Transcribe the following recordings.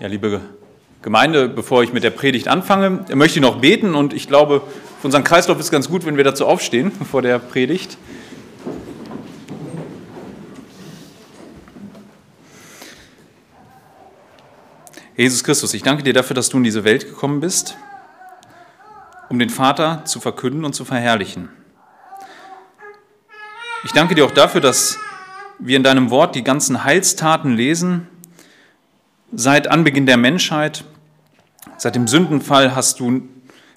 Ja, liebe Gemeinde, bevor ich mit der Predigt anfange, möchte ich noch beten und ich glaube, für unseren Kreislauf ist es ganz gut, wenn wir dazu aufstehen vor der Predigt. Jesus Christus, ich danke dir dafür, dass du in diese Welt gekommen bist, um den Vater zu verkünden und zu verherrlichen. Ich danke dir auch dafür, dass wir in deinem Wort die ganzen Heilstaten lesen, Seit Anbeginn der Menschheit, seit dem Sündenfall hast du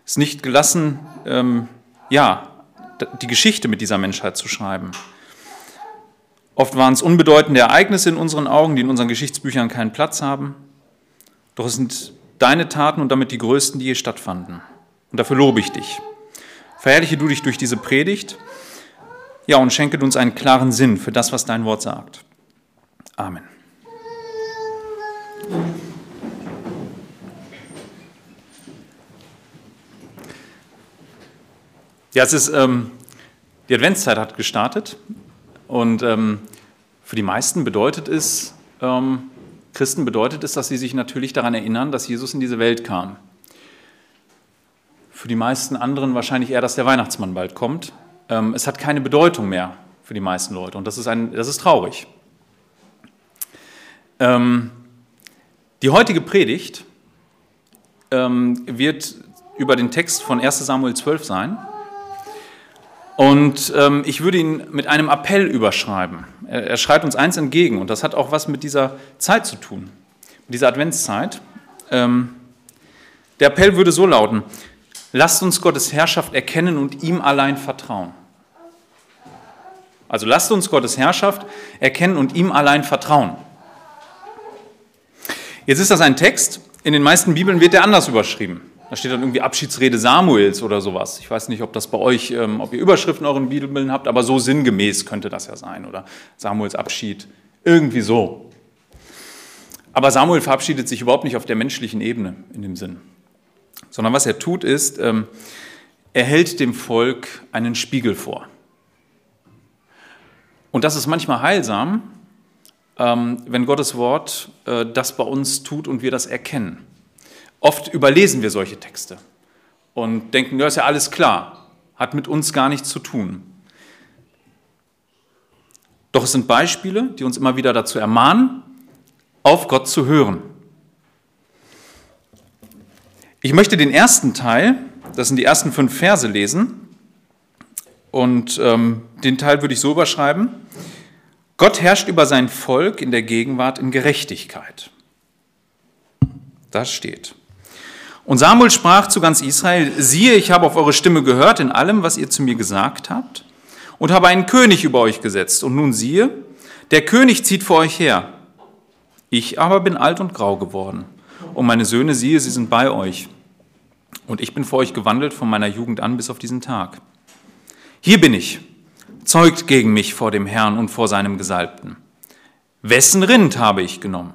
es nicht gelassen, ähm, ja, die Geschichte mit dieser Menschheit zu schreiben. Oft waren es unbedeutende Ereignisse in unseren Augen, die in unseren Geschichtsbüchern keinen Platz haben. Doch es sind deine Taten und damit die größten, die je stattfanden. Und dafür lobe ich dich. Verherrliche du dich durch diese Predigt. Ja, und schenke uns einen klaren Sinn für das, was dein Wort sagt. Amen. Ja, es ist, ähm, die Adventszeit hat gestartet und ähm, für die meisten bedeutet es, ähm, Christen bedeutet es, dass sie sich natürlich daran erinnern, dass Jesus in diese Welt kam. Für die meisten anderen wahrscheinlich eher, dass der Weihnachtsmann bald kommt. Ähm, es hat keine Bedeutung mehr für die meisten Leute und das ist, ein, das ist traurig. Ähm, die heutige Predigt ähm, wird über den Text von 1 Samuel 12 sein. Und ähm, ich würde ihn mit einem Appell überschreiben. Er, er schreit uns eins entgegen und das hat auch was mit dieser Zeit zu tun, mit dieser Adventszeit. Ähm, der Appell würde so lauten, lasst uns Gottes Herrschaft erkennen und ihm allein vertrauen. Also lasst uns Gottes Herrschaft erkennen und ihm allein vertrauen. Jetzt ist das ein Text, in den meisten Bibeln wird der anders überschrieben. Da steht dann irgendwie Abschiedsrede Samuels oder sowas. Ich weiß nicht, ob das bei euch, ähm, ob ihr Überschriften in euren Bibeln habt, aber so sinngemäß könnte das ja sein. Oder Samuels Abschied. Irgendwie so. Aber Samuel verabschiedet sich überhaupt nicht auf der menschlichen Ebene in dem Sinn. Sondern was er tut, ist, ähm, er hält dem Volk einen Spiegel vor. Und das ist manchmal heilsam, wenn Gottes Wort äh, das bei uns tut und wir das erkennen. Oft überlesen wir solche Texte und denken, ja, ist ja alles klar, hat mit uns gar nichts zu tun. Doch es sind Beispiele, die uns immer wieder dazu ermahnen, auf Gott zu hören. Ich möchte den ersten Teil, das sind die ersten fünf Verse, lesen. Und ähm, den Teil würde ich so überschreiben. Gott herrscht über sein Volk in der Gegenwart in Gerechtigkeit. Das steht. Und Samuel sprach zu ganz Israel, siehe, ich habe auf eure Stimme gehört in allem, was ihr zu mir gesagt habt, und habe einen König über euch gesetzt. Und nun siehe, der König zieht vor euch her. Ich aber bin alt und grau geworden. Und meine Söhne, siehe, sie sind bei euch. Und ich bin vor euch gewandelt von meiner Jugend an bis auf diesen Tag. Hier bin ich, zeugt gegen mich vor dem Herrn und vor seinem Gesalbten. Wessen Rind habe ich genommen?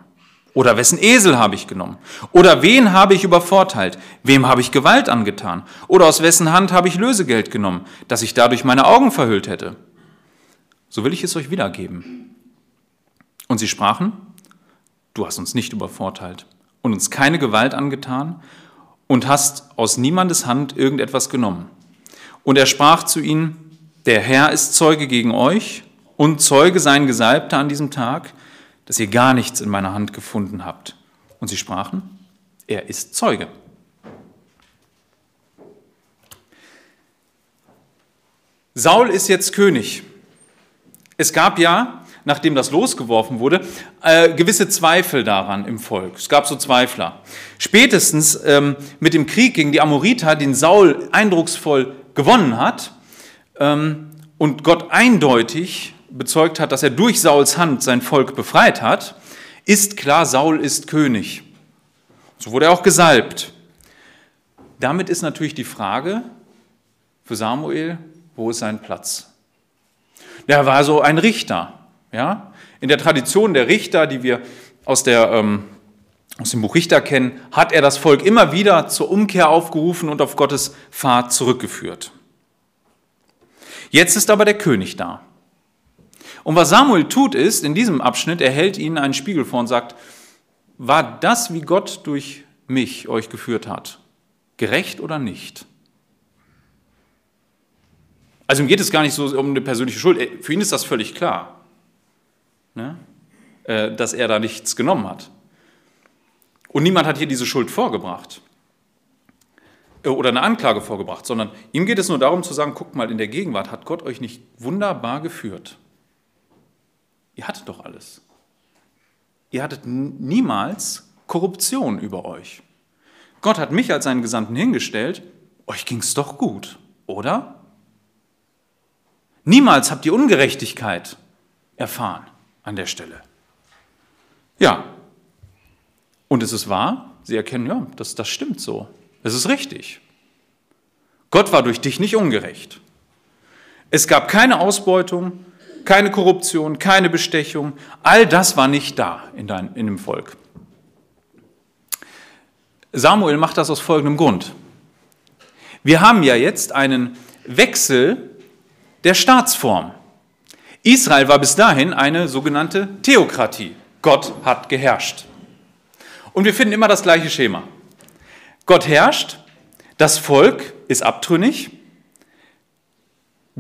Oder wessen Esel habe ich genommen? Oder wen habe ich übervorteilt? Wem habe ich Gewalt angetan? Oder aus wessen Hand habe ich Lösegeld genommen, dass ich dadurch meine Augen verhüllt hätte? So will ich es euch wiedergeben. Und sie sprachen, du hast uns nicht übervorteilt und uns keine Gewalt angetan und hast aus niemandes Hand irgendetwas genommen. Und er sprach zu ihnen, der Herr ist Zeuge gegen euch und Zeuge sein Gesalbter an diesem Tag, dass ihr gar nichts in meiner Hand gefunden habt. Und sie sprachen, er ist Zeuge. Saul ist jetzt König. Es gab ja, nachdem das losgeworfen wurde, äh, gewisse Zweifel daran im Volk. Es gab so Zweifler. Spätestens ähm, mit dem Krieg gegen die Amoriter, den Saul eindrucksvoll gewonnen hat und Gott eindeutig bezeugt hat, dass er durch Sauls Hand sein Volk befreit hat, ist klar, Saul ist König. So wurde er auch gesalbt. Damit ist natürlich die Frage für Samuel, wo ist sein Platz? Der war so ein Richter. Ja? In der Tradition der Richter, die wir aus, der, ähm, aus dem Buch Richter kennen, hat er das Volk immer wieder zur Umkehr aufgerufen und auf Gottes Pfad zurückgeführt. Jetzt ist aber der König da. Und was Samuel tut ist, in diesem Abschnitt, er hält ihnen einen Spiegel vor und sagt, war das, wie Gott durch mich euch geführt hat, gerecht oder nicht? Also ihm geht es gar nicht so um eine persönliche Schuld. Für ihn ist das völlig klar, ne? Äh, dass er da nichts genommen hat. Und niemand hat hier diese Schuld vorgebracht oder eine Anklage vorgebracht, sondern ihm geht es nur darum zu sagen, guckt mal, in der Gegenwart hat Gott euch nicht wunderbar geführt. Ihr hattet doch alles. Ihr hattet niemals Korruption über euch. Gott hat mich als seinen Gesandten hingestellt, euch ging es doch gut, oder? Niemals habt ihr Ungerechtigkeit erfahren an der Stelle. Ja, und es ist wahr, sie erkennen, ja, das, das stimmt so. Es ist richtig. Gott war durch dich nicht ungerecht. Es gab keine Ausbeutung, keine Korruption, keine Bestechung. All das war nicht da in, dein, in dem Volk. Samuel macht das aus folgendem Grund. Wir haben ja jetzt einen Wechsel der Staatsform. Israel war bis dahin eine sogenannte Theokratie. Gott hat geherrscht. Und wir finden immer das gleiche Schema. Gott herrscht, das Volk ist abtrünnig,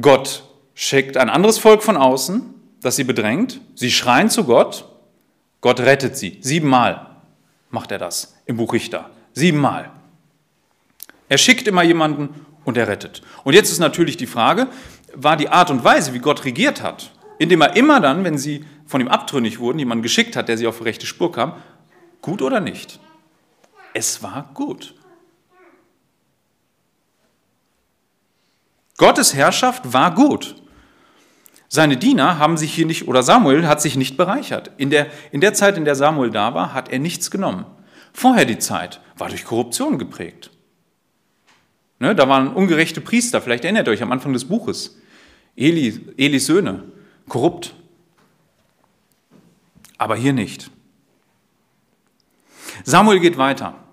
Gott schickt ein anderes Volk von außen, das sie bedrängt, sie schreien zu Gott, Gott rettet sie. Siebenmal macht er das im Buch Richter. Siebenmal. Er schickt immer jemanden und er rettet. Und jetzt ist natürlich die Frage, war die Art und Weise, wie Gott regiert hat, indem er immer dann, wenn sie von ihm abtrünnig wurden, jemanden geschickt hat, der sie auf die rechte Spur kam, gut oder nicht? Es war gut. Gottes Herrschaft war gut. Seine Diener haben sich hier nicht, oder Samuel hat sich nicht bereichert. In der, in der Zeit, in der Samuel da war, hat er nichts genommen. Vorher die Zeit war durch Korruption geprägt. Ne, da waren ungerechte Priester, vielleicht erinnert ihr euch am Anfang des Buches. Eli, Elis Söhne, korrupt. Aber hier nicht. Samuel geht weiter.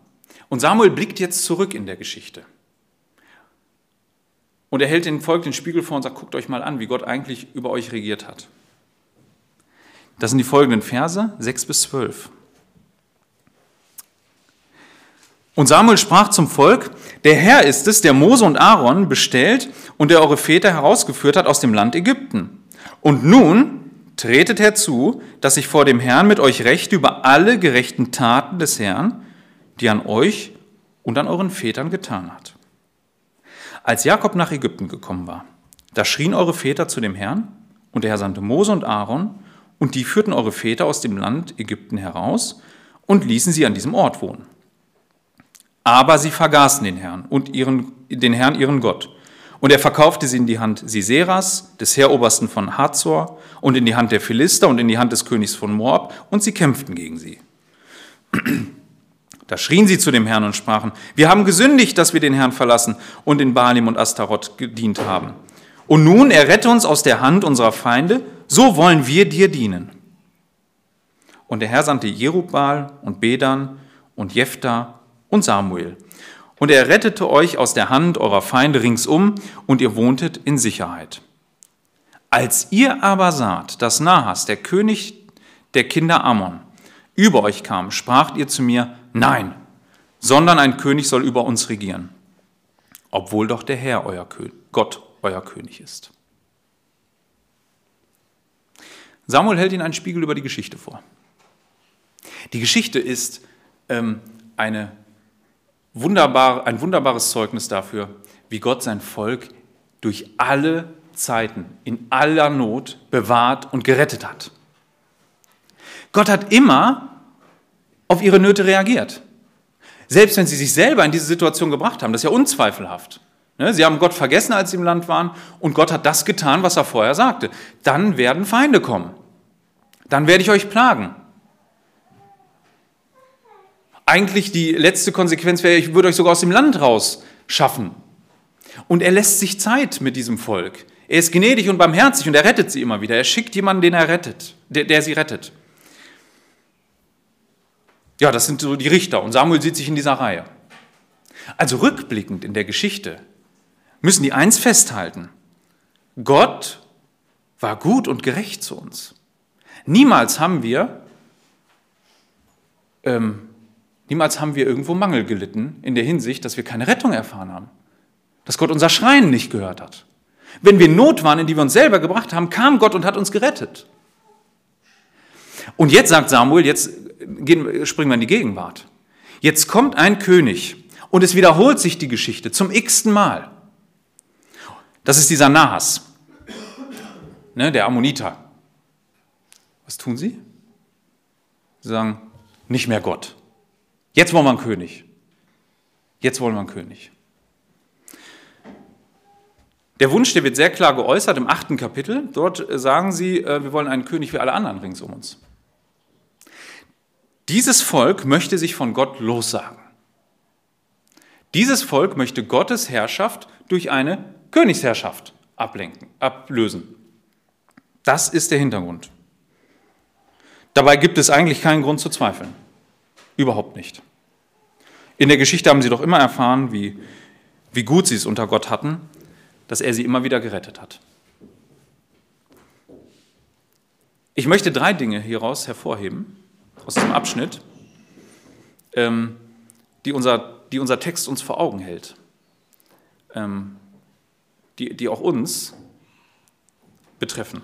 Und Samuel blickt jetzt zurück in der Geschichte. Und er hält den Volk den Spiegel vor und sagt, guckt euch mal an, wie Gott eigentlich über euch regiert hat. Das sind die folgenden Verse, 6 bis 12. Und Samuel sprach zum Volk, der Herr ist es, der Mose und Aaron bestellt und der eure Väter herausgeführt hat aus dem Land Ägypten. Und nun tretet herzu, dass ich vor dem Herrn mit euch rechte über alle gerechten Taten des Herrn, die an euch und an euren Vätern getan hat. Als Jakob nach Ägypten gekommen war, da schrien eure Väter zu dem Herrn, und der Herr sandte Mose und Aaron, und die führten eure Väter aus dem Land Ägypten heraus und ließen sie an diesem Ort wohnen. Aber sie vergaßen den Herrn und ihren, den Herrn ihren Gott. Und er verkaufte sie in die Hand Siseras, des Heerobersten von Hazor, und in die Hand der Philister und in die Hand des Königs von Moab, und sie kämpften gegen sie. Da schrien sie zu dem Herrn und sprachen, wir haben gesündigt, dass wir den Herrn verlassen und in Baalim und Astaroth gedient haben. Und nun, errette uns aus der Hand unserer Feinde, so wollen wir dir dienen. Und der Herr sandte Jerubal und Bedan und Jephthah und Samuel. Und er rettete euch aus der Hand eurer Feinde ringsum, und ihr wohntet in Sicherheit. Als ihr aber saht, dass Nahas, der König der Kinder Ammon, über euch kam, spracht ihr zu mir, nein, sondern ein König soll über uns regieren, obwohl doch der Herr, euer König, Gott, euer König ist. Samuel hält ihnen einen Spiegel über die Geschichte vor. Die Geschichte ist ähm, eine wunderbar, ein wunderbares Zeugnis dafür, wie Gott sein Volk durch alle Zeiten, in aller Not bewahrt und gerettet hat. Gott hat immer auf ihre Nöte reagiert. Selbst wenn sie sich selber in diese Situation gebracht haben, das ist ja unzweifelhaft. Ne, sie haben Gott vergessen, als sie im Land waren, und Gott hat das getan, was er vorher sagte. Dann werden Feinde kommen. Dann werde ich euch plagen. Eigentlich die letzte Konsequenz wäre, ich würde euch sogar aus dem Land raus schaffen. Und er lässt sich Zeit mit diesem Volk. Er ist gnädig und barmherzig und er rettet sie immer wieder. Er schickt jemanden, den er rettet, der, der sie rettet. Ja, das sind so die Richter und Samuel sieht sich in dieser Reihe. Also rückblickend in der Geschichte müssen die eins festhalten. Gott war gut und gerecht zu uns. Niemals haben wir ähm, niemals haben wir irgendwo Mangel gelitten in der Hinsicht, dass wir keine Rettung erfahren haben, dass Gott unser Schreien nicht gehört hat. Wenn wir in Not waren, in die wir uns selber gebracht haben, kam Gott und hat uns gerettet. Und jetzt sagt Samuel, jetzt gehen, springen wir in die Gegenwart. Jetzt kommt ein König und es wiederholt sich die Geschichte zum x-ten Mal. Das ist dieser Nahas, ne, der Ammoniter. Was tun sie? Sie sagen, nicht mehr Gott. Jetzt wollen wir einen König. Jetzt wollen wir einen König. Der Wunsch, der wird sehr klar geäußert im achten Kapitel. Dort sagen sie, äh, wir wollen einen König wie alle anderen rings um uns. Dieses Volk möchte sich von Gott lossagen. Dieses Volk möchte Gottes Herrschaft durch eine Königsherrschaft ablenken, ablösen. Das ist der Hintergrund. Dabei gibt es eigentlich keinen Grund zu zweifeln. Überhaupt nicht. In der Geschichte haben sie doch immer erfahren, wie, wie gut sie es unter Gott hatten, dass er sie immer wieder gerettet hat. Ich möchte drei Dinge hieraus hervorheben aus diesem Abschnitt, ähm, die, unser, die unser Text uns vor Augen hält, ähm, die, die auch uns betreffen.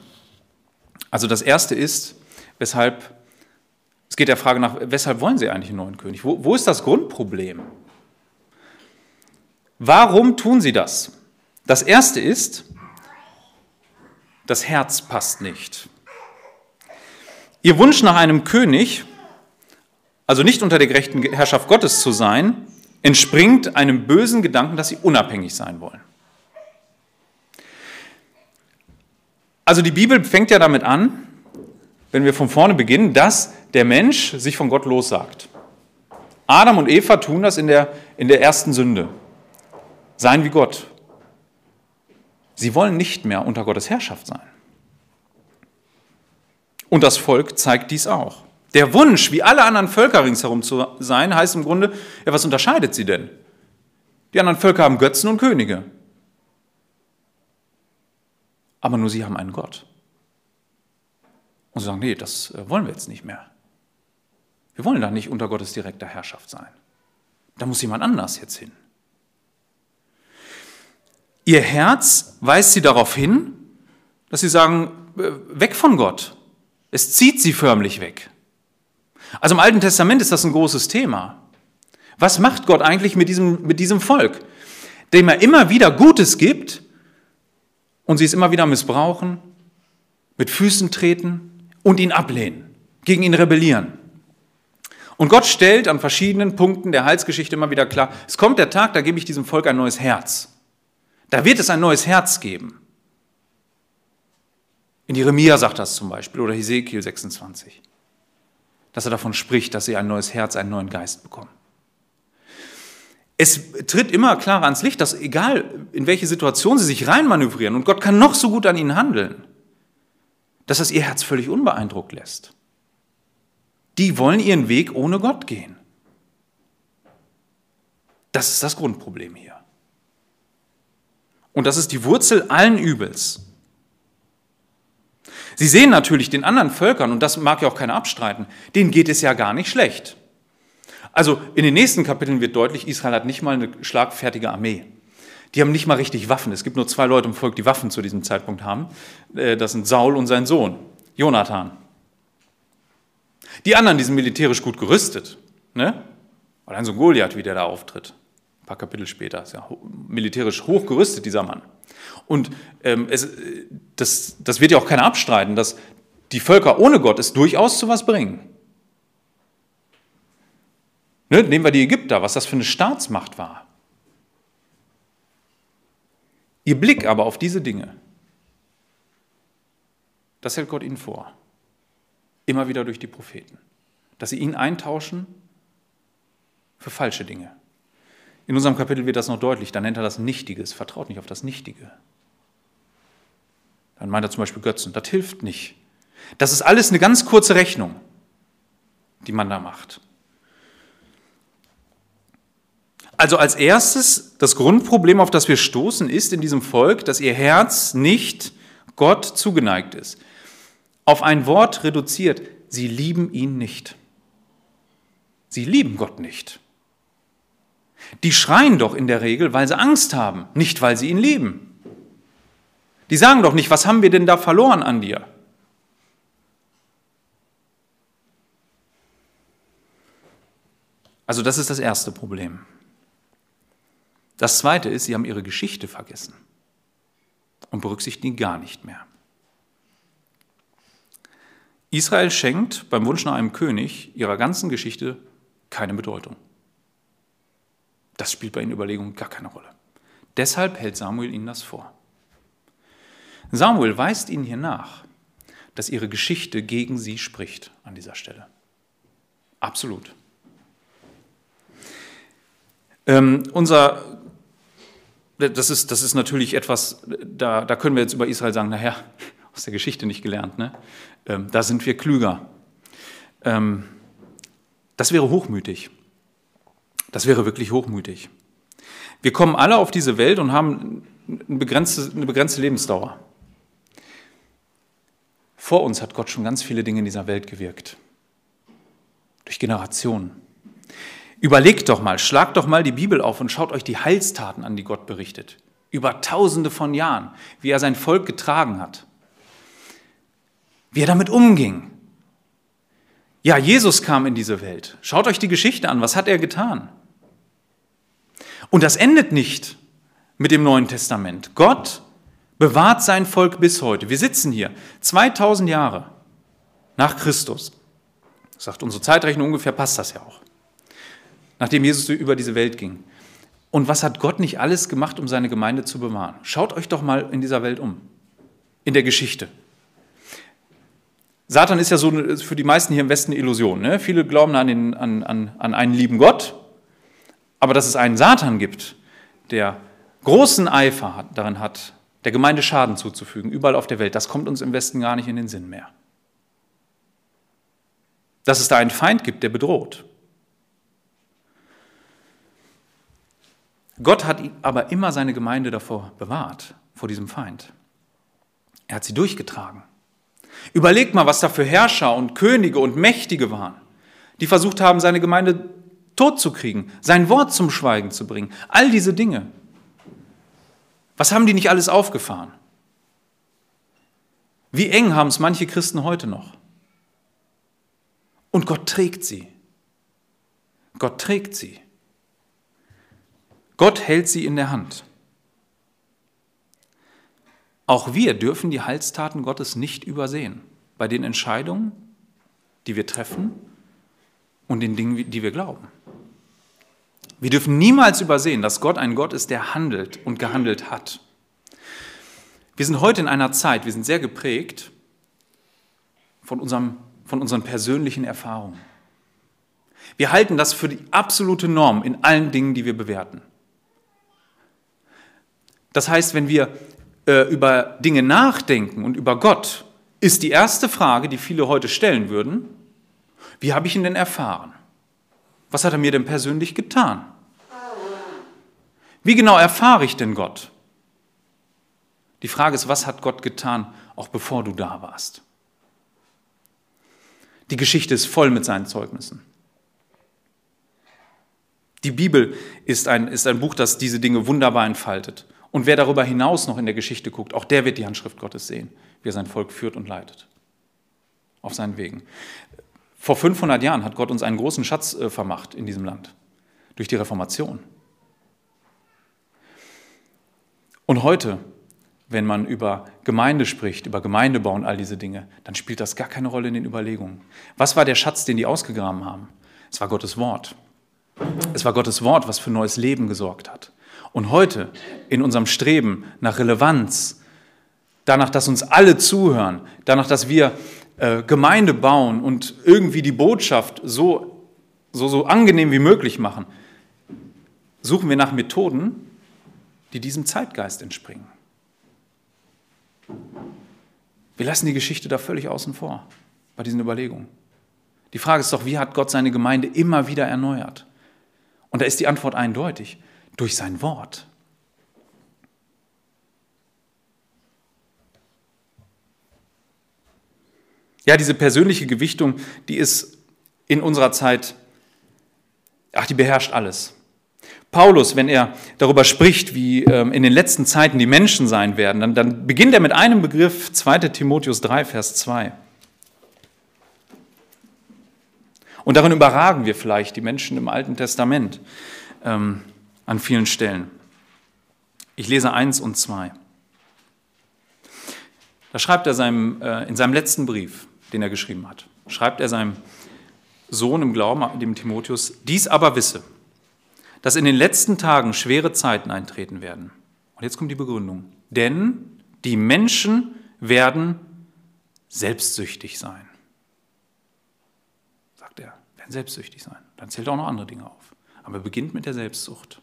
Also das erste ist, weshalb, es geht der Frage nach, weshalb wollen Sie eigentlich einen neuen König? Wo, wo ist das Grundproblem? Warum tun Sie das? Das erste ist, das Herz passt nicht. Ihr Wunsch nach einem König also nicht unter der gerechten Herrschaft Gottes zu sein, entspringt einem bösen Gedanken, dass sie unabhängig sein wollen. Also die Bibel fängt ja damit an, wenn wir von vorne beginnen, dass der Mensch sich von Gott lossagt. Adam und Eva tun das in der, in der ersten Sünde. Seien wie Gott. Sie wollen nicht mehr unter Gottes Herrschaft sein. Und das Volk zeigt dies auch. Der Wunsch, wie alle anderen Völker ringsherum zu sein, heißt im Grunde, ja, was unterscheidet sie denn? Die anderen Völker haben Götzen und Könige. Aber nur sie haben einen Gott. Und sie sagen, nee, das äh, wollen wir jetzt nicht mehr. Wir wollen da nicht unter Gottes direkter Herrschaft sein. Da muss jemand anders jetzt hin. Ihr Herz weist sie darauf hin, dass sie sagen, äh, weg von Gott. Es zieht sie förmlich weg. Also im Alten Testament ist das ein großes Thema. Was macht Gott eigentlich mit diesem, mit diesem Volk, dem er immer wieder Gutes gibt und sie es immer wieder missbrauchen, mit Füßen treten und ihn ablehnen, gegen ihn rebellieren? Und Gott stellt an verschiedenen Punkten der Heilsgeschichte immer wieder klar, es kommt der Tag, da gebe ich diesem Volk ein neues Herz. Da wird es ein neues Herz geben. In Jeremia sagt das zum Beispiel oder Hesekiel 26 dass er davon spricht, dass sie ein neues Herz, einen neuen Geist bekommen. Es tritt immer klarer ans Licht, dass egal in welche Situation sie sich reinmanövrieren und Gott kann noch so gut an ihnen handeln, dass das ihr Herz völlig unbeeindruckt lässt. Die wollen ihren Weg ohne Gott gehen. Das ist das Grundproblem hier. Und das ist die Wurzel allen Übels. Sie sehen natürlich den anderen Völkern, und das mag ja auch keiner abstreiten, denen geht es ja gar nicht schlecht. Also in den nächsten Kapiteln wird deutlich, Israel hat nicht mal eine schlagfertige Armee. Die haben nicht mal richtig Waffen. Es gibt nur zwei Leute im Volk, die Waffen zu diesem Zeitpunkt haben. Äh, das sind Saul und sein Sohn, Jonathan. Die anderen, die sind militärisch gut gerüstet. Ne? Allein so Goliath, wie der da auftritt. Ein paar Kapitel später. Ist ja militärisch hoch gerüstet, dieser Mann. Und ähm, es, das, das wird ja auch keiner abstreiten, dass die Völker ohne Gott es durchaus zu was bringen. Ne, nehmen wir die Ägypter, was das für eine Staatsmacht war. Ihr Blick aber auf diese Dinge, das hält Gott ihnen vor. Immer wieder durch die Propheten. Dass sie ihn eintauschen für falsche Dinge. In unserem Kapitel wird das noch deutlich, da nennt er das Nichtiges. Vertraut nicht auf das Nichtige. Dann meint er zum Beispiel Götzen. Das hilft nicht. Das ist alles eine ganz kurze Rechnung, die man da macht. Also als erstes, das Grundproblem, auf das wir stoßen, ist in diesem Volk, dass ihr Herz nicht Gott zugeneigt ist. Auf ein Wort reduziert, sie lieben ihn nicht. Sie lieben Gott nicht. Die schreien doch in der Regel, weil sie Angst haben, nicht weil sie ihn lieben. Die sagen doch nicht, was haben wir denn da verloren an dir? Also das ist das erste Problem. Das zweite ist, sie haben ihre Geschichte vergessen und berücksichtigen gar nicht mehr. Israel schenkt beim Wunsch nach einem König ihrer ganzen Geschichte keine Bedeutung. Das spielt bei ihren Überlegungen gar keine Rolle. Deshalb hält Samuel ihnen das vor. Samuel weist ihnen hier nach, dass ihre Geschichte gegen sie spricht an dieser Stelle. Absolut. Ähm, unser, das ist, das ist natürlich etwas, da, da können wir jetzt über Israel sagen, naja, aus der Geschichte nicht gelernt, ne? Ähm, da sind wir klüger. Ähm, das wäre hochmütig. Das wäre wirklich hochmütig. Wir kommen alle auf diese Welt und haben eine begrenzte, eine begrenzte Lebensdauer. Vor uns hat Gott schon ganz viele Dinge in dieser Welt gewirkt. Durch Generationen. Überlegt doch mal, schlagt doch mal die Bibel auf und schaut euch die Heilstaten an, die Gott berichtet. Über tausende von Jahren, wie er sein Volk getragen hat. Wie er damit umging. Ja, Jesus kam in diese Welt. Schaut euch die Geschichte an. Was hat er getan? Und das endet nicht mit dem Neuen Testament. Gott bewahrt sein Volk bis heute. Wir sitzen hier 2000 Jahre nach Christus. Sagt unsere Zeitrechnung ungefähr, passt das ja auch. Nachdem Jesus über diese Welt ging. Und was hat Gott nicht alles gemacht, um seine Gemeinde zu bewahren? Schaut euch doch mal in dieser Welt um, in der Geschichte. Satan ist ja so für die meisten hier im Westen eine Illusion. Ne? Viele glauben an, den, an, an, an einen lieben Gott, aber dass es einen Satan gibt, der großen Eifer darin hat, der Gemeinde Schaden zuzufügen, überall auf der Welt, das kommt uns im Westen gar nicht in den Sinn mehr. Dass es da einen Feind gibt, der bedroht. Gott hat aber immer seine Gemeinde davor bewahrt, vor diesem Feind. Er hat sie durchgetragen. Überlegt mal, was da für Herrscher und Könige und Mächtige waren, die versucht haben, seine Gemeinde totzukriegen, sein Wort zum Schweigen zu bringen. All diese Dinge. Was haben die nicht alles aufgefahren? Wie eng haben es manche Christen heute noch? Und Gott trägt sie. Gott trägt sie. Gott hält sie in der Hand. Auch wir dürfen die Heilstaten Gottes nicht übersehen bei den Entscheidungen, die wir treffen und den Dingen, die wir glauben. Wir dürfen niemals übersehen, dass Gott ein Gott ist, der handelt und gehandelt hat. Wir sind heute in einer Zeit, wir sind sehr geprägt von, unserem, von unseren persönlichen Erfahrungen. Wir halten das für die absolute Norm in allen Dingen, die wir bewerten. Das heißt, wenn wir äh, über Dinge nachdenken und über Gott, ist die erste Frage, die viele heute stellen würden, wie habe ich ihn denn erfahren? Was hat er mir denn persönlich getan? Wie genau erfahre ich denn Gott? Die Frage ist, was hat Gott getan, auch bevor du da warst? Die Geschichte ist voll mit seinen Zeugnissen. Die Bibel ist ein, ist ein Buch, das diese Dinge wunderbar entfaltet. Und wer darüber hinaus noch in der Geschichte guckt, auch der wird die Handschrift Gottes sehen, wie er sein Volk führt und leitet. Auf seinen Wegen. Vor 500 Jahren hat Gott uns einen großen Schatz äh, vermacht in diesem Land. Durch die Reformation. Und heute, wenn man über Gemeinde spricht, über Gemeindebau und all diese Dinge, dann spielt das gar keine Rolle in den Überlegungen. Was war der Schatz, den die ausgegraben haben? Es war Gottes Wort. Es war Gottes Wort, was für neues Leben gesorgt hat. Und heute, in unserem Streben nach Relevanz, danach, dass uns alle zuhören, danach, dass wir äh, Gemeinde bauen und irgendwie die Botschaft so, so, so angenehm wie möglich machen, suchen wir nach Methoden, die diesem Zeitgeist entspringen. Wir lassen die Geschichte da völlig außen vor bei diesen Überlegungen. Die Frage ist doch, wie hat Gott seine Gemeinde immer wieder erneuert? Und da ist die Antwort eindeutig, durch sein Wort. Ja, diese persönliche Gewichtung, die ist in unserer Zeit ach, die beherrscht alles. Paulus, wenn er darüber spricht, wie ähm, in den letzten Zeiten die Menschen sein werden, dann, dann beginnt er mit einem Begriff, 2 Timotheus 3, Vers 2. Und darin überragen wir vielleicht die Menschen im Alten Testament ähm, an vielen Stellen. Ich lese 1 und 2. Da schreibt er seinem, äh, in seinem letzten Brief, den er geschrieben hat, schreibt er seinem Sohn im Glauben, dem Timotheus, dies aber wisse, dass in den letzten Tagen schwere Zeiten eintreten werden. Und jetzt kommt die Begründung. Denn die Menschen werden selbstsüchtig sein. Sagt er, werden selbstsüchtig sein. Dann zählt er auch noch andere Dinge auf. Aber er beginnt mit der Selbstsucht.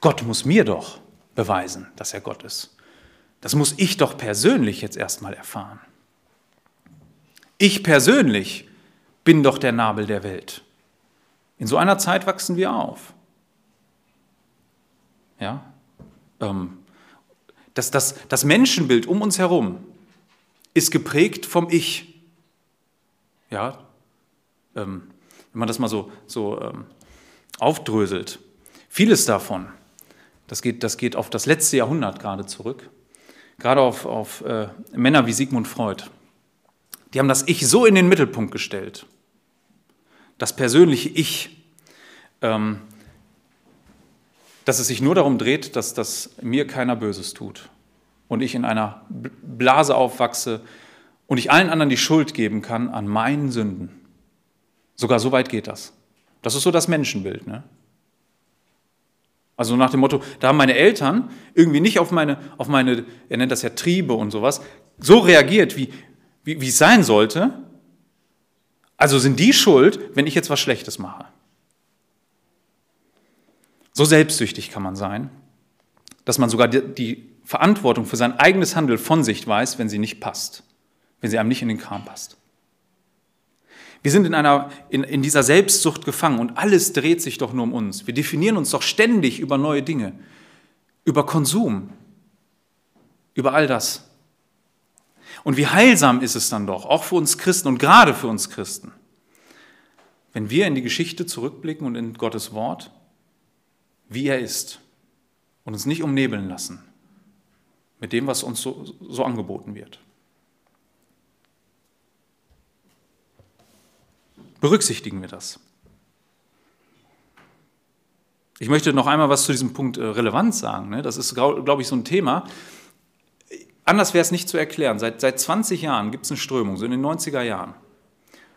Gott muss mir doch beweisen, dass er Gott ist. Das muss ich doch persönlich jetzt erstmal erfahren. Ich persönlich bin doch der Nabel der Welt. In so einer Zeit wachsen wir auf. Ja? Ähm, das, das, das Menschenbild um uns herum ist geprägt vom Ich. Ja? Ähm, wenn man das mal so, so ähm, aufdröselt. Vieles davon, das geht, das geht auf das letzte Jahrhundert gerade zurück, gerade auf, auf äh, Männer wie Sigmund Freud. Die haben das Ich so in den Mittelpunkt gestellt das persönliche Ich, ähm, dass es sich nur darum dreht, dass, dass mir keiner Böses tut und ich in einer Blase aufwachse und ich allen anderen die Schuld geben kann an meinen Sünden. Sogar so weit geht das. Das ist so das Menschenbild. Ne? Also nach dem Motto, da haben meine Eltern irgendwie nicht auf meine, auf meine, er nennt das ja Triebe und sowas, so reagiert, wie, wie, wie es sein sollte, also sind die schuld, wenn ich jetzt was Schlechtes mache. So selbstsüchtig kann man sein, dass man sogar die Verantwortung für sein eigenes Handeln von sich weiß, wenn sie nicht passt, wenn sie einem nicht in den Kram passt. Wir sind in, einer, in, in dieser Selbstsucht gefangen und alles dreht sich doch nur um uns. Wir definieren uns doch ständig über neue Dinge, über Konsum, über all das. Und wie heilsam ist es dann doch, auch für uns Christen und gerade für uns Christen, wenn wir in die Geschichte zurückblicken und in Gottes Wort, wie er ist und uns nicht umnebeln lassen mit dem, was uns so, so angeboten wird. Berücksichtigen wir das. Ich möchte noch einmal was zu diesem Punkt äh, Relevanz sagen. Ne? Das ist, glaube ich, so ein Thema, Anders wäre es nicht zu erklären. Seit, seit 20 Jahren gibt es eine Strömung, so in den 90er Jahren.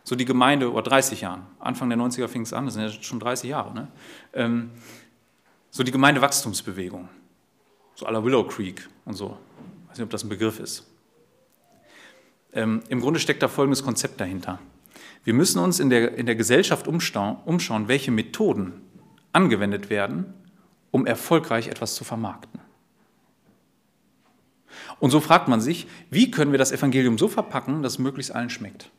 So die Gemeinde, oder 30 Jahren, Anfang der 90er fing es an, das sind ja schon 30 Jahre. Ne? Ähm, so die Gemeindewachstumsbewegung, so à la Willow Creek und so. Ich weiß nicht, ob das ein Begriff ist. Ähm, Im Grunde steckt da folgendes Konzept dahinter. Wir müssen uns in der, in der Gesellschaft umschauen, welche Methoden angewendet werden, um erfolgreich etwas zu vermarkten. Und so fragt man sich, wie können wir das Evangelium so verpacken, dass es möglichst allen schmeckt?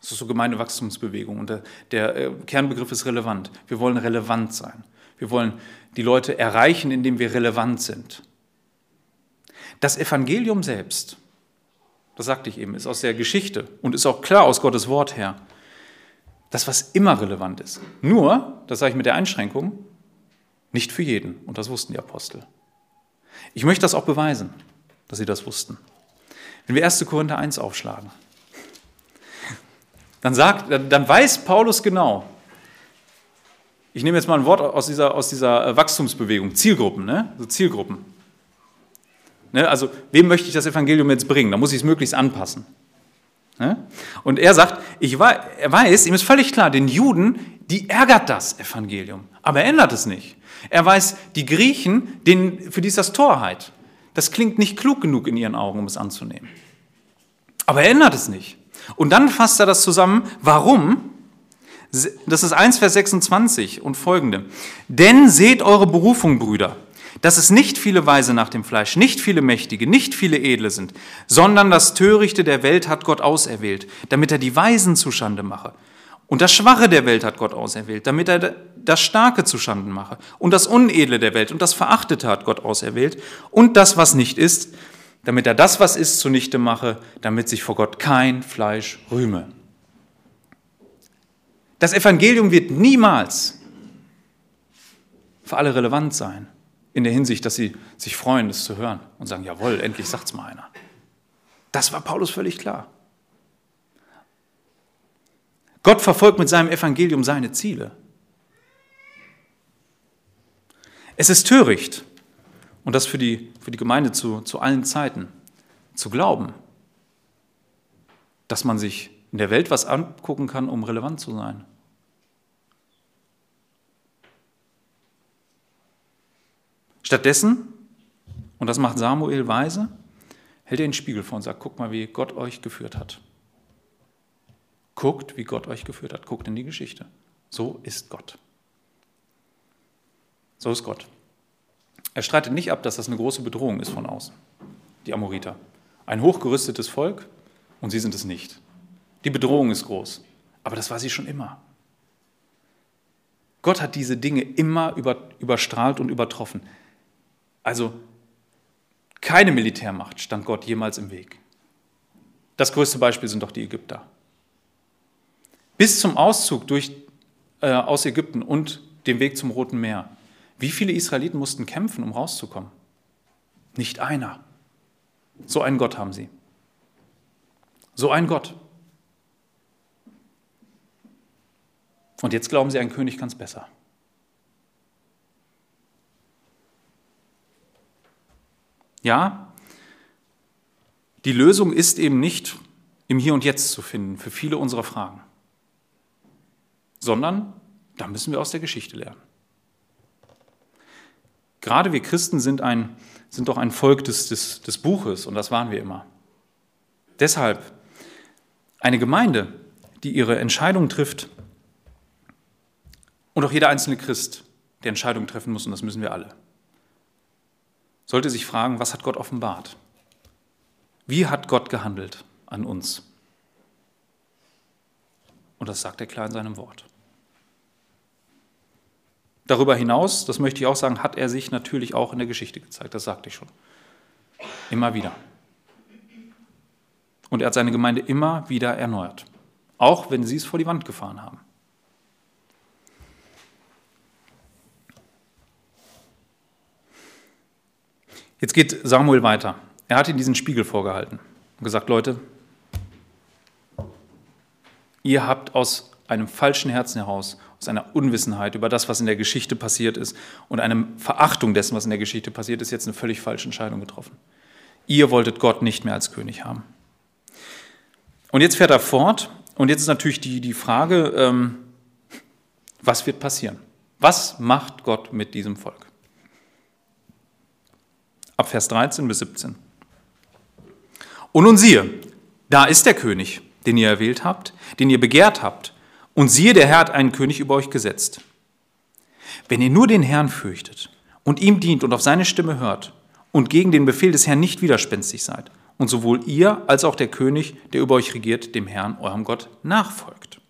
Das ist so gemeine Wachstumsbewegung und der, der äh, Kernbegriff ist relevant. Wir wollen relevant sein. Wir wollen die Leute erreichen, indem wir relevant sind. Das Evangelium selbst, das sagte ich eben, ist aus der Geschichte und ist auch klar aus Gottes Wort her. Das, was immer relevant ist. Nur, das sage ich mit der Einschränkung, nicht für jeden. Und das wussten die Apostel. Ich möchte das auch beweisen, dass sie das wussten. Wenn wir 1. Korinther 1 aufschlagen, dann, sagt, dann weiß Paulus genau, ich nehme jetzt mal ein Wort aus dieser, aus dieser äh, Wachstumsbewegung, Zielgruppen, ne? so Zielgruppen. Ne? Also, wem möchte ich das Evangelium jetzt bringen? Da muss ich es möglichst anpassen. Ne? Und er sagt, ich weiß, er weiß, ihm ist völlig klar, den Juden, die ärgert das Evangelium, aber er ändert es nicht. Er weiß, die Griechen, denen, für die ist das Torheit. Das klingt nicht klug genug in ihren Augen, um es anzunehmen. Aber er ändert es nicht. Und dann fasst er das zusammen. Warum? Das ist 1 Vers 26 und folgende. Denn seht eure Berufung, Brüder, dass es nicht viele Weise nach dem Fleisch, nicht viele Mächtige, nicht viele Edle sind, sondern das Törichte der Welt hat Gott auserwählt, damit er die Weisen zustande mache. Und das Schwache der Welt hat Gott auserwählt, damit er das Starke zuschanden mache. Und das Unedle der Welt und das Verachtete hat Gott auserwählt. Und das, was nicht ist, damit er das, was ist, zunichte mache, damit sich vor Gott kein Fleisch rühme. Das Evangelium wird niemals für alle relevant sein, in der Hinsicht, dass sie sich freuen, das zu hören und sagen, jawohl, endlich sagt's mal einer. Das war Paulus völlig klar. Gott verfolgt mit seinem Evangelium seine Ziele. Es ist töricht, und das für die, für die Gemeinde zu, zu allen Zeiten, zu glauben, dass man sich in der Welt was angucken kann, um relevant zu sein. Stattdessen, und das macht Samuel weise, hält er den Spiegel vor und sagt, guck mal, wie Gott euch geführt hat. Guckt, wie Gott euch geführt hat. Guckt in die Geschichte. So ist Gott. So ist Gott. Er streitet nicht ab, dass das eine große Bedrohung ist von außen, die Amoriter. Ein hochgerüstetes Volk und sie sind es nicht. Die Bedrohung ist groß, aber das war sie schon immer. Gott hat diese Dinge immer über, überstrahlt und übertroffen. Also keine Militärmacht stand Gott jemals im Weg. Das größte Beispiel sind doch die Ägypter. Bis zum Auszug durch, äh, aus Ägypten und dem Weg zum Roten Meer. Wie viele Israeliten mussten kämpfen, um rauszukommen? Nicht einer. So einen Gott haben sie. So einen Gott. Und jetzt glauben sie, ein König kann es besser. Ja, die Lösung ist eben nicht im Hier und Jetzt zu finden für viele unserer Fragen, sondern da müssen wir aus der Geschichte lernen. Gerade wir Christen sind, ein, sind doch ein Volk des, des, des Buches und das waren wir immer. Deshalb eine Gemeinde, die ihre Entscheidung trifft und auch jeder einzelne Christ, der Entscheidungen treffen muss, und das müssen wir alle, sollte sich fragen, was hat Gott offenbart? Wie hat Gott gehandelt an uns? Und das sagt er klar in seinem Wort. Darüber hinaus, das möchte ich auch sagen, hat er sich natürlich auch in der Geschichte gezeigt, das sagte ich schon. Immer wieder. Und er hat seine Gemeinde immer wieder erneuert, auch wenn sie es vor die Wand gefahren haben. Jetzt geht Samuel weiter. Er hat ihm diesen Spiegel vorgehalten und gesagt, Leute, ihr habt aus einem falschen Herzen heraus, aus einer Unwissenheit über das, was in der Geschichte passiert ist und einer Verachtung dessen, was in der Geschichte passiert ist, jetzt eine völlig falsche Entscheidung getroffen. Ihr wolltet Gott nicht mehr als König haben. Und jetzt fährt er fort und jetzt ist natürlich die, die Frage, ähm, was wird passieren? Was macht Gott mit diesem Volk? Ab Vers 13 bis 17. Und nun siehe, da ist der König, den ihr erwählt habt, den ihr begehrt habt. Und siehe, der Herr hat einen König über euch gesetzt. Wenn ihr nur den Herrn fürchtet und ihm dient und auf seine Stimme hört und gegen den Befehl des Herrn nicht widerspenstig seid und sowohl ihr als auch der König, der über euch regiert, dem Herrn, eurem Gott, nachfolgt.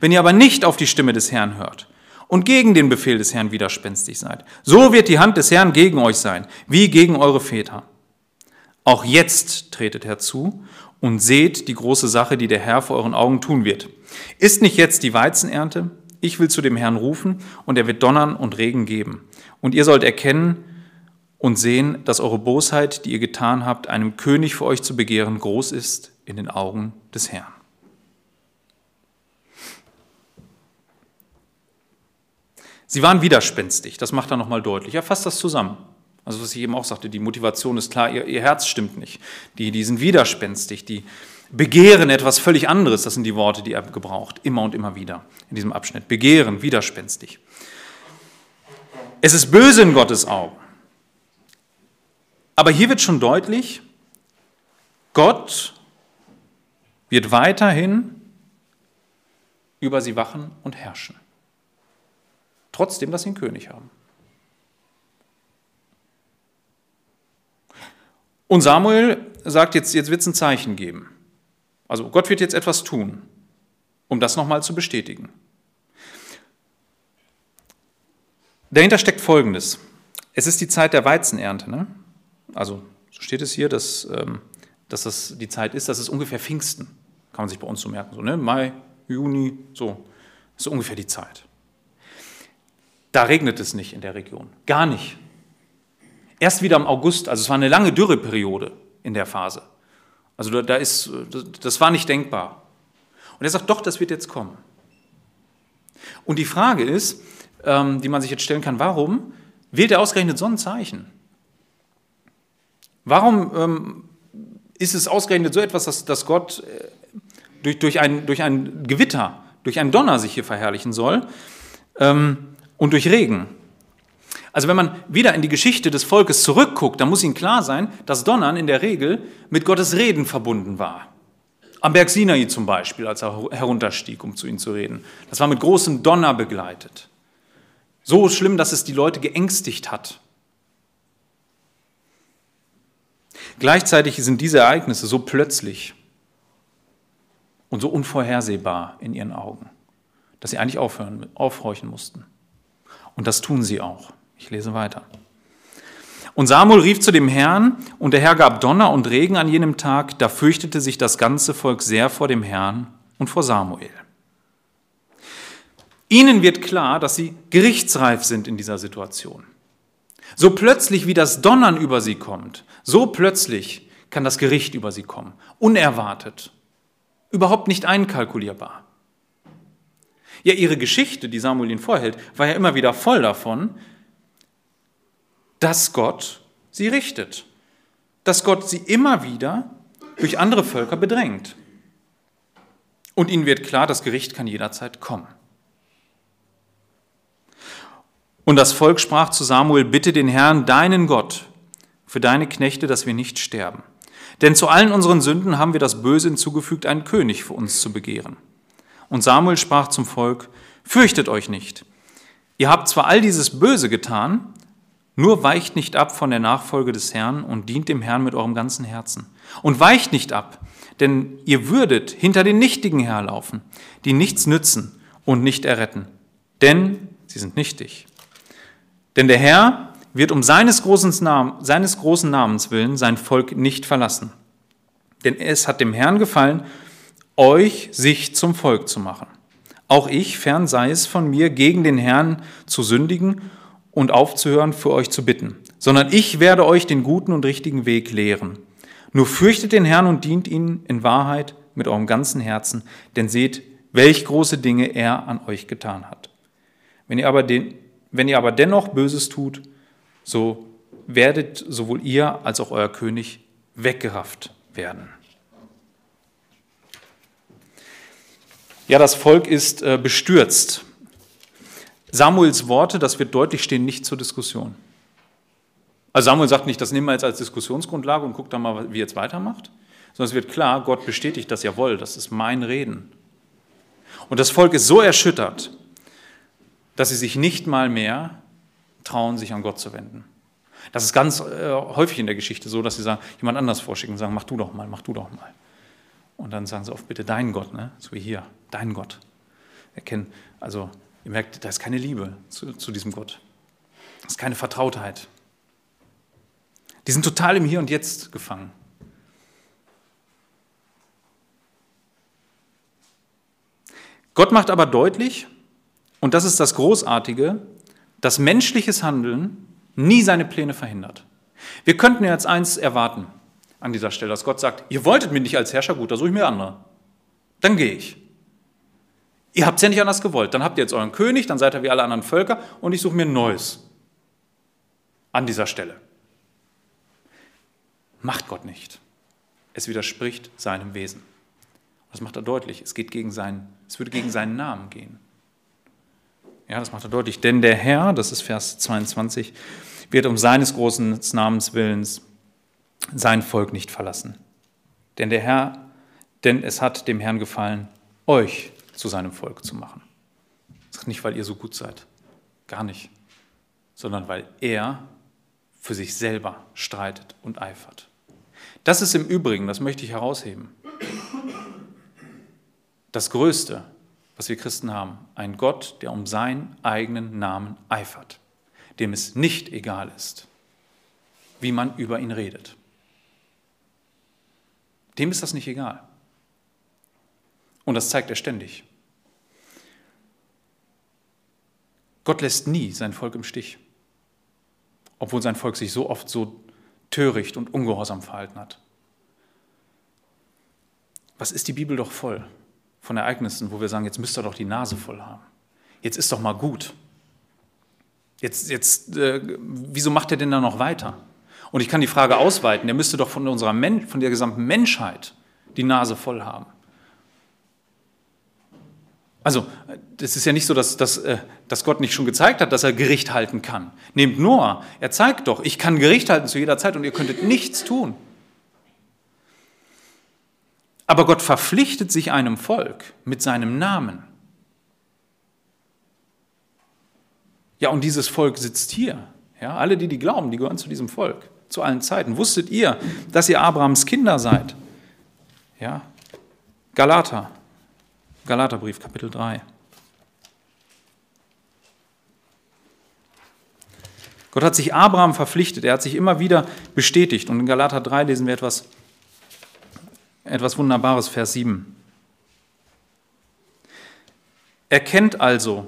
Wenn ihr aber nicht auf die Stimme des Herrn hört und gegen den Befehl des Herrn widerspenstig seid. So wird die Hand des Herrn gegen euch sein, wie gegen eure Väter. Auch jetzt tretet herzu und seht die große Sache, die der Herr vor euren Augen tun wird. Ist nicht jetzt die Weizenernte? Ich will zu dem Herrn rufen und er wird Donnern und Regen geben. Und ihr sollt erkennen und sehen, dass eure Bosheit, die ihr getan habt, einem König für euch zu begehren, groß ist in den Augen des Herrn. Sie waren widerspenstig, das macht er nochmal deutlich. Er fasst das zusammen. Also was ich eben auch sagte, die Motivation ist klar, ihr, ihr Herz stimmt nicht. Die, die sind widerspenstig, die begehren etwas völlig anderes. Das sind die Worte, die er gebraucht, immer und immer wieder in diesem Abschnitt. Begehren, widerspenstig. Es ist böse in Gottes Augen. Aber hier wird schon deutlich, Gott wird weiterhin über sie wachen und herrschen trotzdem, dass sie einen König haben. Und Samuel sagt jetzt, jetzt wird es ein Zeichen geben. Also Gott wird jetzt etwas tun, um das nochmal zu bestätigen. Dahinter steckt Folgendes. Es ist die Zeit der Weizenernte. Ne? Also so steht es hier, dass, ähm, dass das die Zeit ist, das ist ungefähr Pfingsten. Kann man sich bei uns so merken. So, ne? Mai, Juni, so. So ungefähr die Zeit. Da regnet es nicht in der Region. Gar nicht. Erst wieder im August, also es war eine lange Dürreperiode in der Phase. Also da ist, das war nicht denkbar. Und er sagt, doch, das wird jetzt kommen. Und die Frage ist, ähm, die man sich jetzt stellen kann, warum wählt er ausgerechnet so ein Zeichen? Warum ähm, ist es ausgerechnet so etwas, dass, dass Gott äh, durch, durch, ein, durch ein Gewitter, durch einen Donner sich hier verherrlichen soll ähm, und durch Regen? Also wenn man wieder in die Geschichte des Volkes zurückguckt, dann muss Ihnen klar sein, dass Donnern in der Regel mit Gottes Reden verbunden war. Am Berg Sinai zum Beispiel, als er herunterstieg, um zu ihnen zu reden. Das war mit großem Donner begleitet. So schlimm, dass es die Leute geängstigt hat. Gleichzeitig sind diese Ereignisse so plötzlich und so unvorhersehbar in ihren Augen, dass sie eigentlich aufhören, aufhorchen mussten. Und das tun sie auch. Ich lese weiter. Und Samuel rief zu dem Herrn, und der Herr gab Donner und Regen an jenem Tag, da fürchtete sich das ganze Volk sehr vor dem Herrn und vor Samuel. Ihnen wird klar, dass sie gerichtsreif sind in dieser Situation. So plötzlich wie das Donnern über sie kommt, so plötzlich kann das Gericht über sie kommen. Unerwartet. Überhaupt nicht einkalkulierbar. Ja, ihre Geschichte, die Samuel ihnen vorhält, war ja immer wieder voll davon, dass Gott sie richtet. Dass Gott sie immer wieder durch andere Völker bedrängt. Und ihnen wird klar, das Gericht kann jederzeit kommen. Und das Volk sprach zu Samuel, bitte den Herrn, deinen Gott, für deine Knechte, dass wir nicht sterben. Denn zu allen unseren Sünden haben wir das Böse hinzugefügt, einen König für uns zu begehren. Und Samuel sprach zum Volk, fürchtet euch nicht. Ihr habt zwar all dieses Böse getan, nur weicht nicht ab von der Nachfolge des Herrn und dient dem Herrn mit eurem ganzen Herzen. Und weicht nicht ab, denn ihr würdet hinter den Nichtigen herlaufen, die nichts nützen und nicht erretten, denn sie sind nichtig. Denn der Herr wird um seines großen, Namens, seines großen Namens willen sein Volk nicht verlassen. Denn es hat dem Herrn gefallen, euch sich zum Volk zu machen. Auch ich, fern sei es von mir, gegen den Herrn zu sündigen und aufzuhören, für euch zu bitten, sondern ich werde euch den guten und richtigen Weg lehren. Nur fürchtet den Herrn und dient ihn in Wahrheit mit eurem ganzen Herzen, denn seht, welch große Dinge er an euch getan hat. Wenn ihr aber, den, wenn ihr aber dennoch Böses tut, so werdet sowohl ihr als auch euer König weggerafft werden. Ja, das Volk ist äh, bestürzt Samuels Worte, das wird deutlich stehen, nicht zur Diskussion. Also Samuel sagt nicht, das nehmen wir jetzt als Diskussionsgrundlage und guckt dann mal, wie jetzt weitermacht, sondern es wird klar, Gott bestätigt das, jawohl, das ist mein Reden. Und das Volk ist so erschüttert, dass sie sich nicht mal mehr trauen, sich an Gott zu wenden. Das ist ganz äh, häufig in der Geschichte so, dass sie sagen, jemand anders vorschicken sagen, mach du doch mal, mach du doch mal. Und dann sagen sie oft, bitte deinen Gott, ne? so wie hier, dein Gott. Erkennen, also Ihr merkt, da ist keine Liebe zu, zu diesem Gott. Da ist keine Vertrautheit. Die sind total im Hier und Jetzt gefangen. Gott macht aber deutlich, und das ist das Großartige, dass menschliches Handeln nie seine Pläne verhindert. Wir könnten jetzt eins erwarten an dieser Stelle, dass Gott sagt, ihr wolltet mich nicht als Herrscher, gut, da suche ich mir andere. Dann gehe ich. Ihr habt es ja nicht anders gewollt. Dann habt ihr jetzt euren König, dann seid ihr wie alle anderen Völker und ich suche mir ein neues an dieser Stelle. Macht Gott nicht. Es widerspricht seinem Wesen. Das macht er deutlich. Es, geht gegen seinen, es würde gegen seinen Namen gehen. Ja, das macht er deutlich. Denn der Herr, das ist Vers 22, wird um seines großen Namens willens sein Volk nicht verlassen. Denn der Herr, denn es hat dem Herrn gefallen, euch zu seinem Volk zu machen. Das ist nicht, weil ihr so gut seid, gar nicht, sondern weil er für sich selber streitet und eifert. Das ist im Übrigen, das möchte ich herausheben, das Größte, was wir Christen haben, ein Gott, der um seinen eigenen Namen eifert, dem es nicht egal ist, wie man über ihn redet. Dem ist das nicht egal. Und das zeigt er ständig. Gott lässt nie sein Volk im Stich, obwohl sein Volk sich so oft so töricht und ungehorsam verhalten hat. Was ist die Bibel doch voll von Ereignissen, wo wir sagen, jetzt müsst ihr doch die Nase voll haben. Jetzt ist doch mal gut. Jetzt, jetzt äh, wieso macht er denn da noch weiter? Und ich kann die Frage ausweiten, der müsste doch von, unserer Men von der gesamten Menschheit die Nase voll haben. Also, das ist ja nicht so, dass, dass, äh, dass Gott nicht schon gezeigt hat, dass er Gericht halten kann. Nehmt Noah, er zeigt doch, ich kann Gericht halten zu jeder Zeit und ihr könntet nichts tun. Aber Gott verpflichtet sich einem Volk mit seinem Namen. Ja, und dieses Volk sitzt hier. Ja, alle, die die glauben, die gehören zu diesem Volk, zu allen Zeiten. Wusstet ihr, dass ihr Abrahams Kinder seid? Ja, Galater, Galaterbrief, Kapitel 3. Gott hat sich Abraham verpflichtet, er hat sich immer wieder bestätigt. Und in Galater 3 lesen wir etwas, etwas Wunderbares, Vers 7. Erkennt also,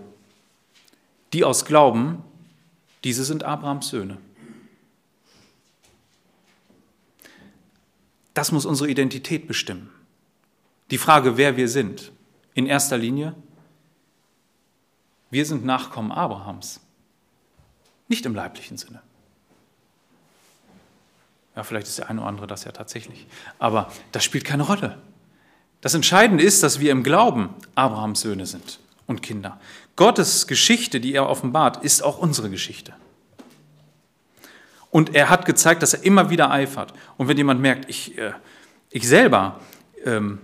die aus Glauben, diese sind Abrahams Söhne. Das muss unsere Identität bestimmen. Die Frage, wer wir sind. In erster Linie, wir sind Nachkommen Abrahams, nicht im leiblichen Sinne. Ja, vielleicht ist der eine oder andere das ja tatsächlich. Aber das spielt keine Rolle. Das Entscheidende ist, dass wir im Glauben Abrahams Söhne sind und Kinder. Gottes Geschichte, die er offenbart, ist auch unsere Geschichte. Und er hat gezeigt, dass er immer wieder eifert. Und wenn jemand merkt, ich, äh, ich selber ähm,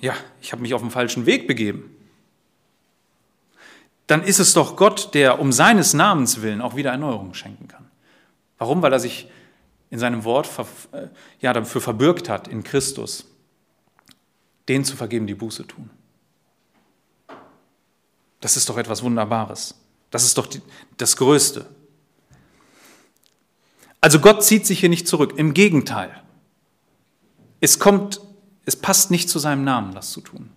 ja, ich habe mich auf den falschen Weg begeben, dann ist es doch Gott, der um seines Namens willen auch wieder Erneuerung schenken kann. Warum? Weil er sich in seinem Wort äh, ja, dafür verbürgt hat, in Christus, denen zu vergeben, die Buße tun. Das ist doch etwas Wunderbares. Das ist doch die, das Größte. Also Gott zieht sich hier nicht zurück. Im Gegenteil. Es kommt es passt nicht zu seinem Namen, das zu tun.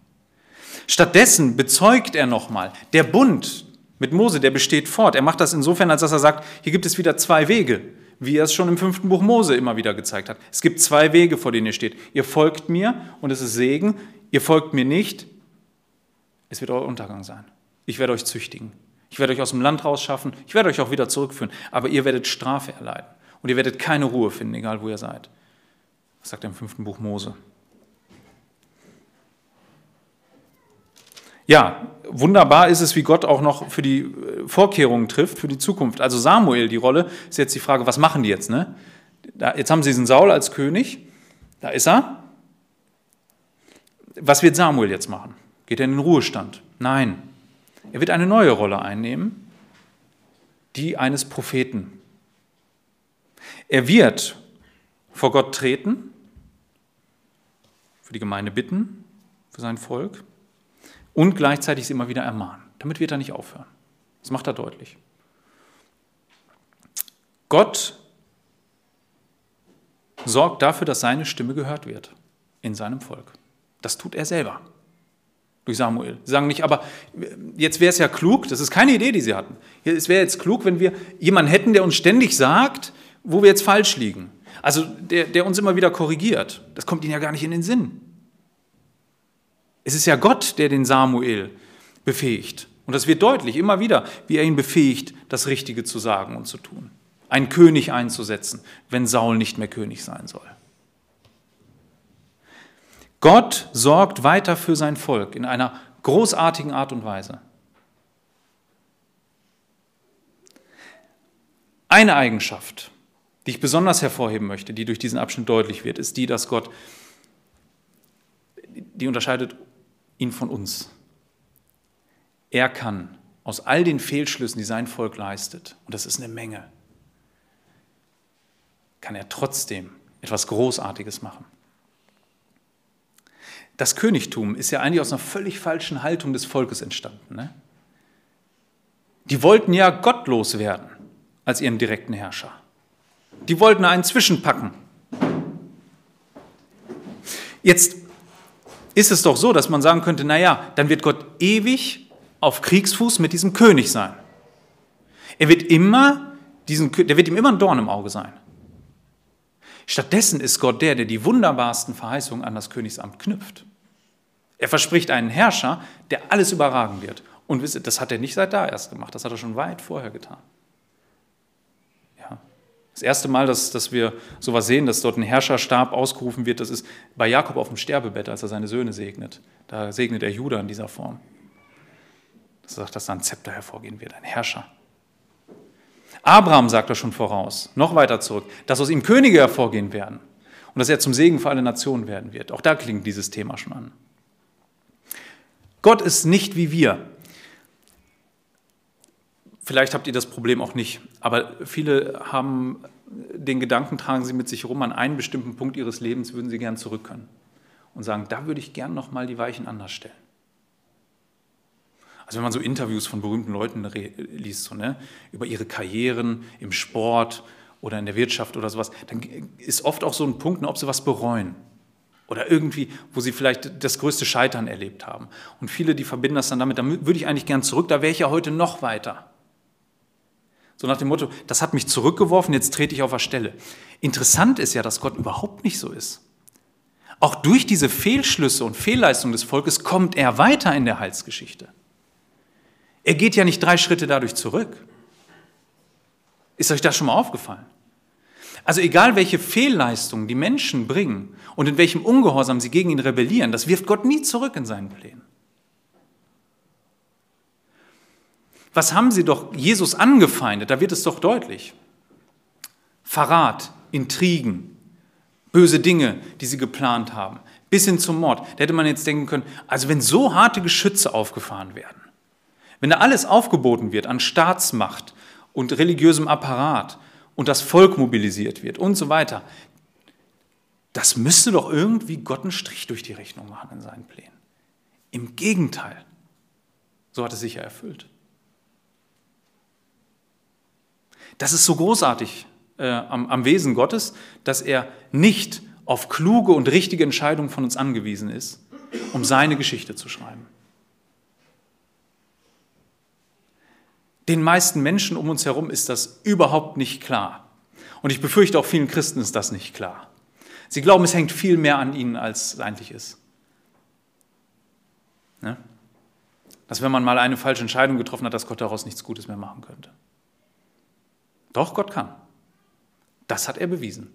Stattdessen bezeugt er nochmal, der Bund mit Mose, der besteht fort. Er macht das insofern, als dass er sagt, hier gibt es wieder zwei Wege, wie er es schon im fünften Buch Mose immer wieder gezeigt hat. Es gibt zwei Wege, vor denen ihr steht. Ihr folgt mir und es ist Segen. Ihr folgt mir nicht, es wird euer Untergang sein. Ich werde euch züchtigen. Ich werde euch aus dem Land rausschaffen. Ich werde euch auch wieder zurückführen. Aber ihr werdet Strafe erleiden. Und ihr werdet keine Ruhe finden, egal wo ihr seid. Das sagt er im fünften Buch Mose. Ja, wunderbar ist es, wie Gott auch noch für die äh, Vorkehrungen trifft, für die Zukunft. Also Samuel, die Rolle, ist jetzt die Frage, was machen die jetzt? Ne? Da, jetzt haben sie diesen Saul als König, da ist er. Was wird Samuel jetzt machen? Geht er in den Ruhestand? Nein. Er wird eine neue Rolle einnehmen, die eines Propheten. Er wird vor Gott treten, für die Gemeinde bitten, für sein Volk und gleichzeitig sie immer wieder ermahnen. Damit wird er nicht aufhören. Das macht er deutlich. Gott sorgt dafür, dass seine Stimme gehört wird in seinem Volk. Das tut er selber durch Samuel. Sie sagen nicht, aber jetzt wäre es ja klug, das ist keine Idee, die sie hatten. Es wäre jetzt klug, wenn wir jemanden hätten, der uns ständig sagt, wo wir jetzt falsch liegen. Also der, der uns immer wieder korrigiert. Das kommt ihnen ja gar nicht in den Sinn. Es ist ja Gott, der den Samuel befähigt. Und das wird deutlich, immer wieder, wie er ihn befähigt, das Richtige zu sagen und zu tun. Einen König einzusetzen, wenn Saul nicht mehr König sein soll. Gott sorgt weiter für sein Volk in einer großartigen Art und Weise. Eine Eigenschaft, die ich besonders hervorheben möchte, die durch diesen Abschnitt deutlich wird, ist die, dass Gott, die unterscheidet ihn von uns. Er kann aus all den Fehlschlüssen, die sein Volk leistet, und das ist eine Menge, kann er trotzdem etwas Großartiges machen. Das Königtum ist ja eigentlich aus einer völlig falschen Haltung des Volkes entstanden. Ne? Die wollten ja gottlos werden als ihren direkten Herrscher. Die wollten einen zwischenpacken. Jetzt ist es doch so, dass man sagen könnte, naja, dann wird Gott ewig auf Kriegsfuß mit diesem König sein. Er wird immer diesen, der wird ihm immer ein Dorn im Auge sein. Stattdessen ist Gott der, der die wunderbarsten Verheißungen an das Königsamt knüpft. Er verspricht einen Herrscher, der alles überragen wird. Und das hat er nicht seit da erst gemacht, das hat er schon weit vorher getan. Das erste Mal, dass, dass wir sowas sehen, dass dort ein Herrscherstab ausgerufen wird, das ist bei Jakob auf dem Sterbebett, als er seine Söhne segnet. Da segnet er Judah in dieser Form. Das sagt, dass da ein Zepter hervorgehen wird, ein Herrscher. Abraham sagt er schon voraus, noch weiter zurück, dass aus ihm Könige hervorgehen werden und dass er zum Segen für alle Nationen werden wird. Auch da klingt dieses Thema schon an. Gott ist nicht wie wir. Vielleicht habt ihr das Problem auch nicht, aber viele haben den Gedanken, tragen sie mit sich rum, an einen bestimmten Punkt ihres Lebens würden sie gern zurück können und sagen, da würde ich gern nochmal die Weichen anders stellen. Also wenn man so Interviews von berühmten Leuten liest, so, ne, über ihre Karrieren im Sport oder in der Wirtschaft oder sowas, dann ist oft auch so ein Punkt, ne, ob sie was bereuen. Oder irgendwie, wo sie vielleicht das größte Scheitern erlebt haben. Und viele, die verbinden das dann damit, da würde ich eigentlich gern zurück, da wäre ich ja heute noch weiter. So nach dem Motto, das hat mich zurückgeworfen, jetzt trete ich auf der Stelle. Interessant ist ja, dass Gott überhaupt nicht so ist. Auch durch diese Fehlschlüsse und Fehlleistungen des Volkes kommt er weiter in der Heilsgeschichte. Er geht ja nicht drei Schritte dadurch zurück. Ist euch das schon mal aufgefallen? Also egal, welche Fehlleistungen die Menschen bringen und in welchem Ungehorsam sie gegen ihn rebellieren, das wirft Gott nie zurück in seinen Plänen. Was haben sie doch Jesus angefeindet? Da wird es doch deutlich. Verrat, Intrigen, böse Dinge, die sie geplant haben, bis hin zum Mord. Da hätte man jetzt denken können, also wenn so harte Geschütze aufgefahren werden, wenn da alles aufgeboten wird an Staatsmacht und religiösem Apparat und das Volk mobilisiert wird und so weiter, das müsste doch irgendwie Gott einen Strich durch die Rechnung machen in seinen Plänen. Im Gegenteil, so hat es sich ja erfüllt. Das ist so großartig äh, am, am Wesen Gottes, dass er nicht auf kluge und richtige Entscheidungen von uns angewiesen ist, um seine Geschichte zu schreiben. Den meisten Menschen um uns herum ist das überhaupt nicht klar. Und ich befürchte, auch vielen Christen ist das nicht klar. Sie glauben, es hängt viel mehr an ihnen, als es eigentlich ist. Ne? Dass wenn man mal eine falsche Entscheidung getroffen hat, dass Gott daraus nichts Gutes mehr machen könnte. Doch, Gott kann. Das hat er bewiesen.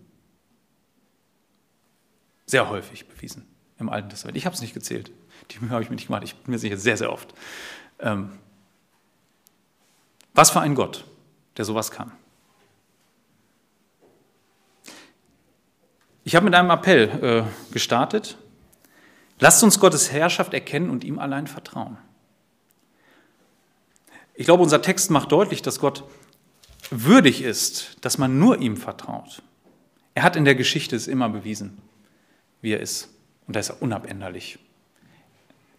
Sehr häufig bewiesen im Alten Testament. Ich habe es nicht gezählt. Die Mühe habe ich mir nicht gemacht. Ich bin mir sicher, sehr, sehr oft. Ähm, was für ein Gott, der sowas kann. Ich habe mit einem Appell äh, gestartet. Lasst uns Gottes Herrschaft erkennen und ihm allein vertrauen. Ich glaube, unser Text macht deutlich, dass Gott würdig ist, dass man nur ihm vertraut. Er hat in der Geschichte es immer bewiesen, wie er ist. Und da ist er unabänderlich.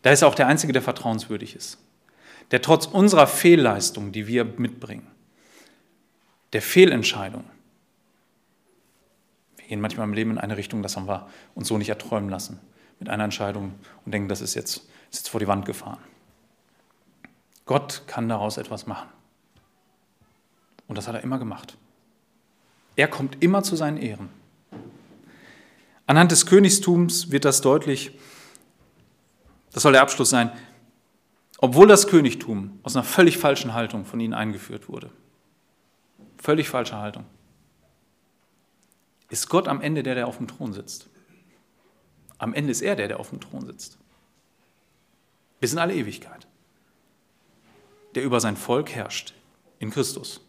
Da ist er auch der Einzige, der vertrauenswürdig ist der trotz unserer Fehlleistung, die wir mitbringen, der Fehlentscheidung, wir gehen manchmal im Leben in eine Richtung, das haben wir uns so nicht erträumen lassen, mit einer Entscheidung und denken, das ist jetzt, ist jetzt vor die Wand gefahren. Gott kann daraus etwas machen. Und das hat er immer gemacht. Er kommt immer zu seinen Ehren. Anhand des Königstums wird das deutlich, das soll der Abschluss sein, obwohl das Königtum aus einer völlig falschen Haltung von ihnen eingeführt wurde. Völlig falsche Haltung. Ist Gott am Ende der, der auf dem Thron sitzt? Am Ende ist er der, der auf dem Thron sitzt. Bis in alle Ewigkeit. Der über sein Volk herrscht. In Christus.